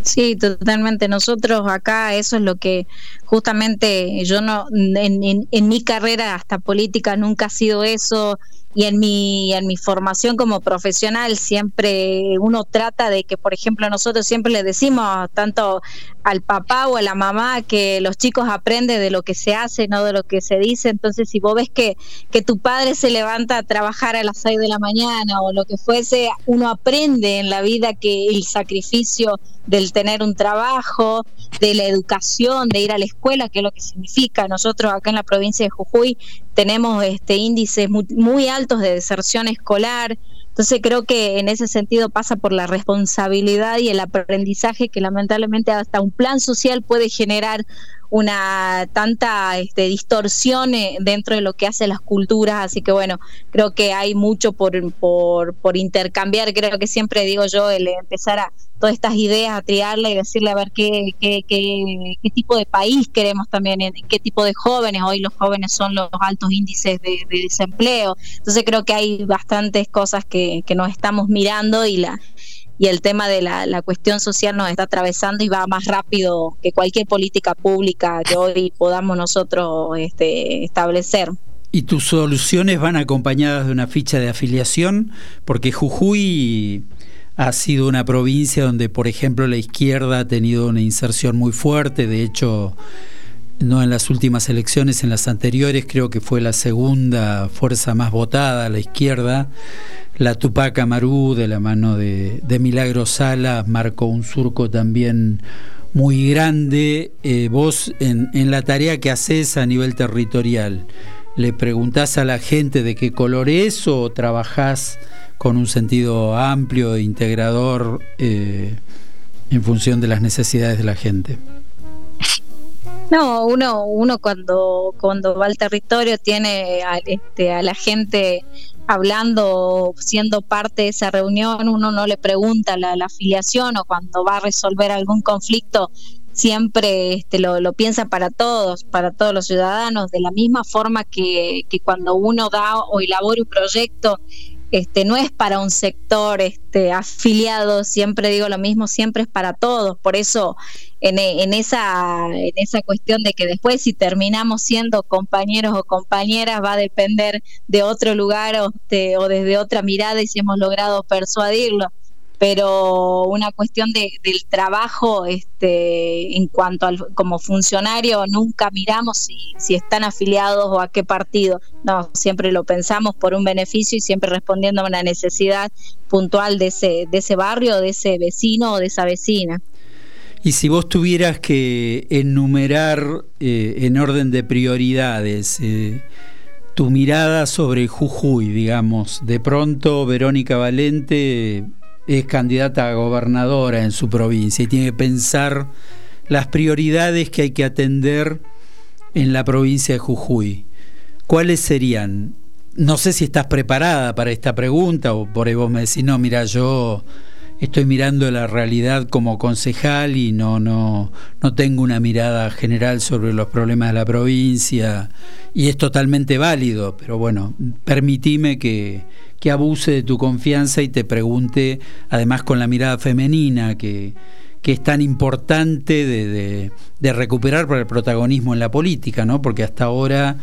Sí, totalmente. Nosotros acá eso es lo que justamente yo no en, en, mi carrera hasta política nunca ha sido eso y en mi en mi formación como profesional siempre uno trata de que por ejemplo nosotros siempre le decimos tanto al papá o a la mamá que los chicos aprenden de lo que se hace no de lo que se dice entonces si vos ves que que tu padre se levanta a trabajar a las 6 de la mañana o lo que fuese uno aprende en la vida que el sacrificio del tener un trabajo, de la educación, de ir a la escuela, que es lo que significa. Nosotros acá en la provincia de Jujuy tenemos este índices muy, muy altos de deserción escolar. Entonces creo que en ese sentido pasa por la responsabilidad y el aprendizaje que lamentablemente hasta un plan social puede generar una tanta este, distorsión eh, dentro de lo que hacen las culturas, así que bueno, creo que hay mucho por, por, intercambiar, creo que siempre digo yo, el empezar a todas estas ideas, a triarla y decirle a ver qué, qué, qué, tipo de país queremos también, qué tipo de jóvenes, hoy los jóvenes son los altos índices de, de desempleo, entonces creo que hay bastantes cosas que, que nos estamos mirando y la y el tema de la, la, cuestión social nos está atravesando y va más rápido que cualquier política pública que hoy podamos nosotros este, establecer. ¿Y tus soluciones van acompañadas de una ficha de afiliación? Porque Jujuy ha sido una provincia donde, por ejemplo, la izquierda ha tenido una inserción muy fuerte, de hecho, no en las últimas elecciones, en las anteriores creo que fue la segunda fuerza más votada, la izquierda. La Tupac Amaru, de la mano de, Milagro Sala, marcó un surco también muy grande. Eh, vos, en, en, la tarea que haces a nivel territorial, ¿le preguntás a la gente de qué color es o trabajás con un sentido amplio e integrador eh, en función de las necesidades de la gente? No, uno, uno cuando, cuando va al territorio tiene a, este, a la gente hablando, siendo parte de esa reunión, uno no le pregunta la, afiliación o cuando va a resolver algún conflicto, siempre este, lo, piensa para todos, para todos los ciudadanos, de la misma forma que cuando uno da o elabora un proyecto este, no es para un sector este, afiliado, siempre digo lo mismo, siempre es para todos. Por eso, en, en, esa, en esa cuestión de que después si terminamos siendo compañeros o compañeras va a depender de otro lugar o, este, o desde otra mirada y si hemos logrado persuadirlo pero una cuestión de, del trabajo este, en cuanto al como funcionario nunca miramos si, si están afiliados o a qué partido. No siempre lo pensamos por un beneficio y siempre respondiendo a una necesidad puntual de ese de ese barrio de ese vecino o de esa vecina. Y si vos tuvieras que enumerar eh, en orden de prioridades eh, tu mirada sobre Jujuy, digamos, de pronto Verónica Valente es candidata a gobernadora en su provincia y tiene que pensar las prioridades que hay que atender en la provincia de Jujuy. ¿Cuáles serían? No sé si estás preparada para esta pregunta o por ahí vos me decís, no, mira, yo estoy mirando la realidad como concejal y no, no, no tengo una mirada general sobre los problemas de la provincia y es totalmente válido, pero bueno, permitime que, que abuse de tu confianza y te pregunte, además con la mirada femenina, que, que es tan importante de, de, de, recuperar para el protagonismo en la política, ¿no? Porque hasta ahora,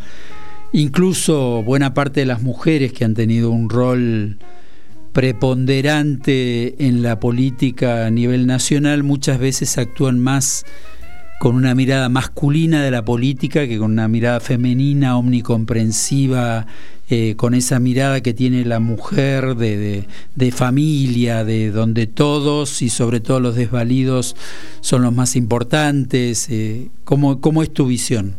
incluso buena parte de las mujeres que han tenido un rol preponderante en la política a nivel nacional, muchas veces actúan más con una mirada masculina de la política que con una mirada femenina, omnicomprensiva, eh, con esa mirada que tiene la mujer de, familia, de donde todos y sobre todo los desvalidos son los más importantes. Eh, ¿cómo, ¿Cómo es tu visión?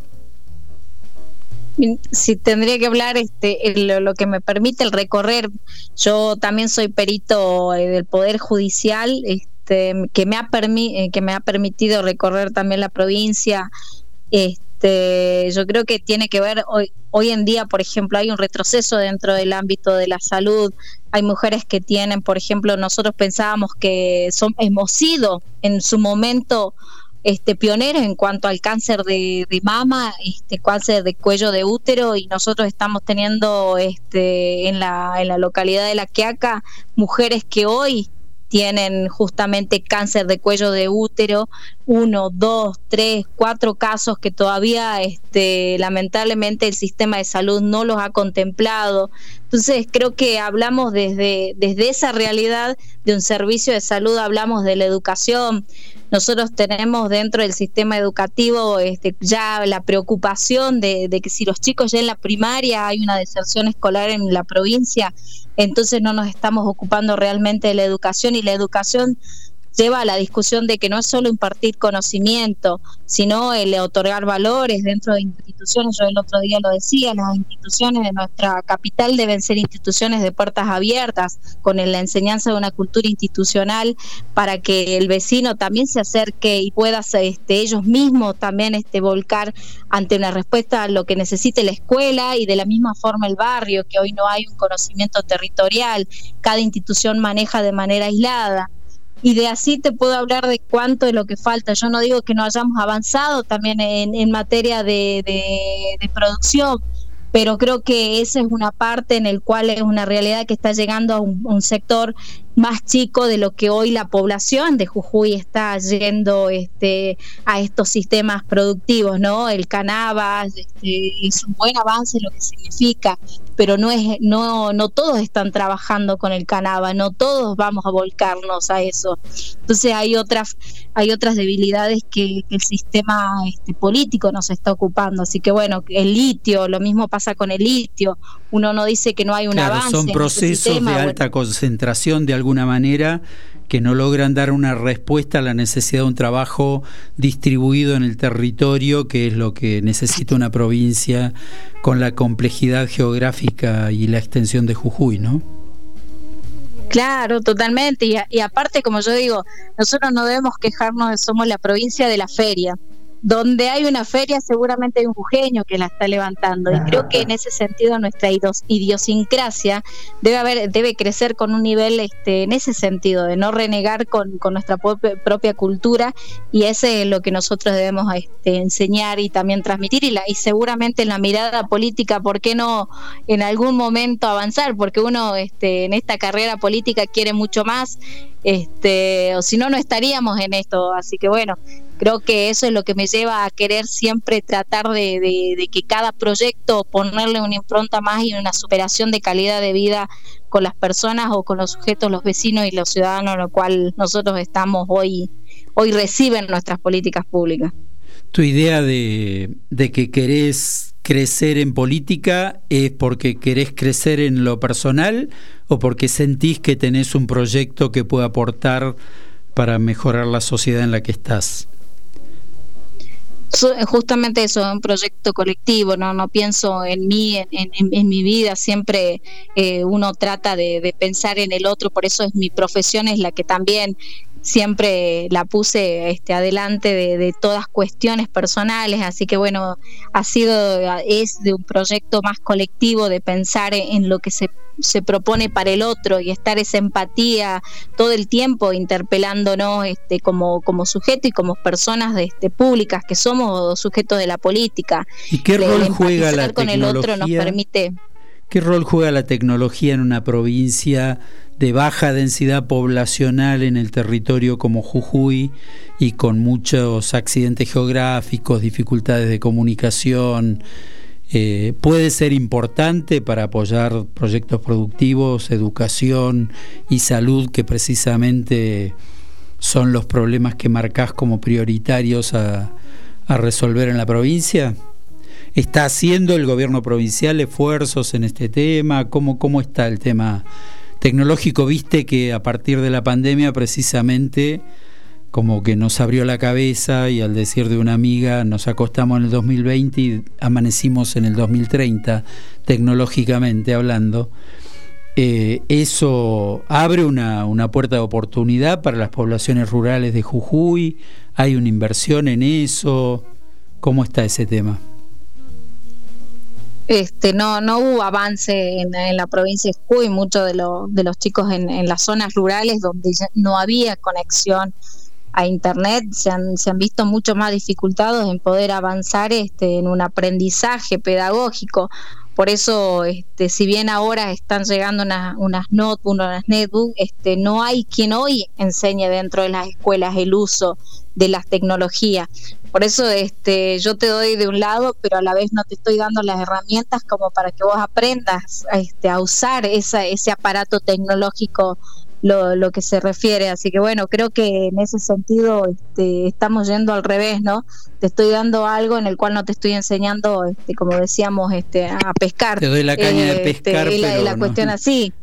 Si tendría que hablar este lo, que me permite el recorrer. Yo también soy perito eh, del poder judicial este que me ha eh, que me ha permitido recorrer también la provincia. Este yo creo que tiene que ver hoy hoy en día por ejemplo hay un retroceso dentro del ámbito de la salud. Hay mujeres que tienen por ejemplo nosotros pensábamos que son hemos sido en su momento este, pioneros en cuanto al cáncer de, mama, este, cáncer de cuello de útero y nosotros estamos teniendo este, en, la, en la localidad de La Quiaca mujeres que hoy tienen justamente cáncer de cuello de útero, uno, dos, tres, cuatro casos que todavía este, lamentablemente el sistema de salud no los ha contemplado. Entonces creo que hablamos desde, desde esa realidad de un servicio de salud, hablamos de la educación, nosotros tenemos dentro del sistema educativo este, ya la preocupación de, que si los chicos ya en la primaria hay una deserción escolar en la provincia, entonces no nos estamos ocupando realmente de la educación y la educación lleva a la discusión de que no es solo impartir conocimiento, sino el otorgar valores dentro de instituciones. Yo el otro día lo decía, las instituciones de nuestra capital deben ser instituciones de puertas abiertas, con la enseñanza de una cultura institucional para que el vecino también se acerque y pueda este, ellos mismos también este, volcar ante una respuesta a lo que necesite la escuela y de la misma forma el barrio, que hoy no hay un conocimiento territorial, cada institución maneja de manera aislada y de así te puedo hablar de cuánto de lo que falta. Yo no digo que no hayamos avanzado también en, en materia de, de, producción, pero creo que esa es una parte en el cual es una realidad que está llegando a un sector más chico de lo que hoy la población de Jujuy está yendo este, a estos sistemas productivos, ¿no? El cannabis este, es un buen avance lo que significa, pero no es no no todos están trabajando con el cannabis, no todos vamos a volcarnos a eso. Entonces hay otras hay otras debilidades que, el sistema este, político nos está ocupando, así que bueno, el litio, lo mismo pasa con el litio. Uno no dice que no hay un avance. Son procesos de alta concentración de alguna manera que no logran dar una respuesta a la necesidad de un trabajo distribuido en el territorio, que es lo que necesita una provincia con la complejidad geográfica y la extensión de Jujuy, ¿no? Claro, totalmente. Y, y aparte, como yo digo, nosotros no debemos quejarnos de somos la provincia de la feria donde hay una feria seguramente hay un jujeño que la está levantando. Y creo que en ese sentido nuestra idiosincrasia debe haber debe crecer con un nivel este en ese sentido de no renegar con, nuestra propia, cultura. Y ese es lo que nosotros debemos este, enseñar y también transmitir. Y, la, y seguramente en la mirada política por qué no en algún momento avanzar porque uno este en esta carrera política quiere mucho más este o si no no estaríamos en esto. Así que bueno creo que eso es lo que me lleva a querer siempre tratar de, que cada proyecto ponerle una impronta más y una superación de calidad de vida con las personas o con los sujetos, los vecinos y los ciudadanos, lo cual nosotros estamos hoy, hoy reciben nuestras políticas públicas. Tu idea de, de que querés crecer en política es porque querés crecer en lo personal o porque sentís que tenés un proyecto que pueda aportar para mejorar la sociedad en la que estás? Justamente eso, es un proyecto colectivo, no no pienso en mí, en, en, mi vida, siempre eh, uno trata de, de, pensar en el otro, por eso es mi profesión, es la que también siempre la puse este, adelante de, de, todas cuestiones personales, así que bueno, ha sido, es de un proyecto más colectivo de pensar en lo que se, se propone para el otro y estar esa empatía todo el tiempo interpelándonos este, como, como sujeto y como personas de, este, públicas que somos sujetos de la política. ¿Y qué rol juega la con el otro nos permite ¿Qué rol juega la tecnología en una provincia de baja densidad poblacional en el territorio como Jujuy y con muchos accidentes geográficos, dificultades de comunicación? Eh, puede ser importante para apoyar proyectos productivos, educación y salud, que precisamente son los problemas que marcás como prioritarios a, a resolver en la provincia? ¿Está haciendo el gobierno provincial esfuerzos en este tema? ¿Cómo, cómo está el tema tecnológico? Viste que a partir de la pandemia precisamente como que nos abrió la cabeza y al decir de una amiga nos acostamos en el 2020 y amanecimos en el 2030, tecnológicamente hablando. Eh, eso abre una, una, puerta de oportunidad para las poblaciones rurales de Jujuy, hay una inversión en eso, ¿cómo está ese tema? Este, no, no hubo avance en, la provincia de Jujuy, muchos de, de los chicos en, en las zonas rurales donde no había conexión a internet se han, se han visto mucho más dificultados en poder avanzar este, en un aprendizaje pedagógico. Por eso, este, si bien ahora están llegando unas, notebooks, unas netbooks, este, no hay quien hoy enseñe dentro de las escuelas el uso de las tecnologías. Por eso este, yo te doy de un lado, pero a la vez no te estoy dando las herramientas como para que vos aprendas este, a usar ese aparato tecnológico lo, lo que se refiere. Así que bueno, creo que en ese sentido este, estamos yendo al revés, ¿no? Te estoy dando algo en el cual no te estoy enseñando, este, como decíamos, este, a pescar. Te doy la caña de este, pescar, la, la cuestión así.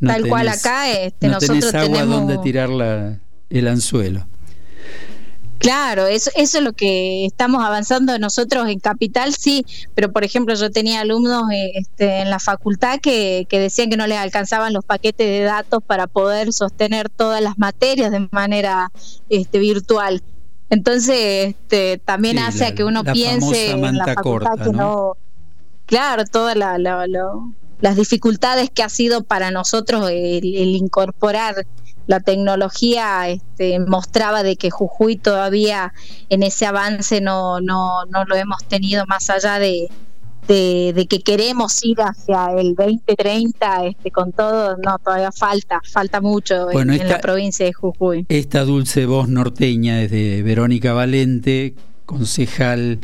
Tal cual acá, este, nosotros agua tenemos donde tirar la, el anzuelo. Claro, eso, eso es lo que estamos avanzando nosotros en Capital, sí, pero por ejemplo yo tenía alumnos eh, este, en la facultad que, que, decían que no les alcanzaban los paquetes de datos para poder sostener todas las materias de manera este, virtual. Entonces, este, también hace a que uno piense en la facultad que no, claro, todas las dificultades que ha sido para nosotros el incorporar la tecnología este, mostraba de que Jujuy todavía en ese avance no, no, no lo hemos tenido más allá de, de, que queremos ir hacia el 2030 este, con todo, no, todavía falta, falta mucho en, la provincia de Jujuy. Esta dulce voz norteña es de Verónica Valente, concejal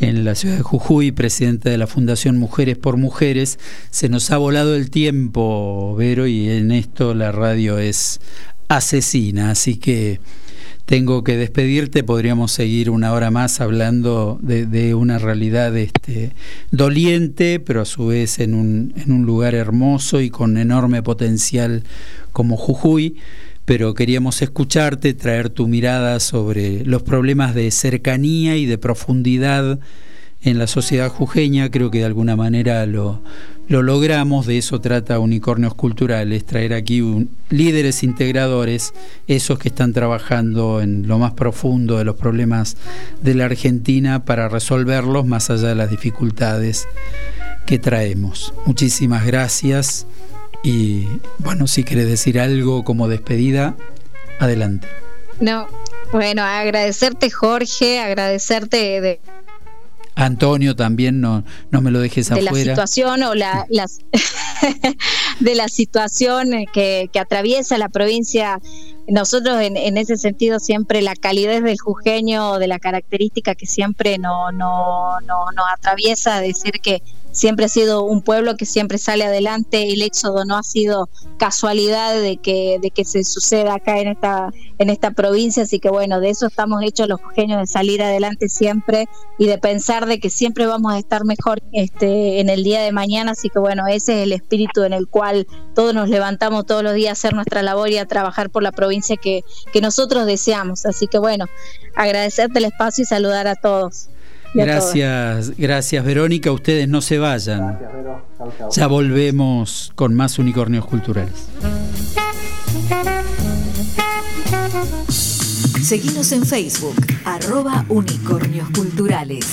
en la ciudad de Jujuy, presidenta de la Fundación Mujeres por Mujeres. Se nos ha volado el tiempo, Vero, y en esto la radio es asesina, así que tengo que despedirte, podríamos seguir una hora más hablando de, una realidad este, doliente, pero a su vez en un, en un lugar hermoso y con enorme potencial como Jujuy pero queríamos escucharte, traer tu mirada sobre los problemas de cercanía y de profundidad en la sociedad jujeña. Creo que de alguna manera lo, lo logramos, de eso trata Unicornios Culturales, traer aquí líderes integradores, esos que están trabajando en lo más profundo de los problemas de la Argentina para resolverlos más allá de las dificultades que traemos. Muchísimas gracias. Y bueno, si quieres decir algo como despedida, adelante. No, bueno, agradecerte Jorge, agradecerte de... Antonio también, no, no me lo dejes afuera. De la situación o la, las de la situación que, que atraviesa la provincia nosotros en, en, ese sentido siempre la calidez del jujeño, de la característica que siempre no, no, no, nos atraviesa, decir que siempre ha sido un pueblo que siempre sale adelante, el éxodo no ha sido casualidad de que, de que se suceda acá en esta, en esta provincia, así que bueno, de eso estamos hechos los jujeños, de salir adelante siempre y de pensar de que siempre vamos a estar mejor este, en el día de mañana, así que bueno, ese es el espíritu en el cual todos nos levantamos todos los días a hacer nuestra labor y a trabajar por la provincia que, que nosotros deseamos, así que bueno, agradecerte el espacio y saludar a todos. Gracias, gracias Verónica. Ustedes no se vayan. Ya volvemos con más unicornios culturales. Seguimos en Facebook, arroba unicornios culturales.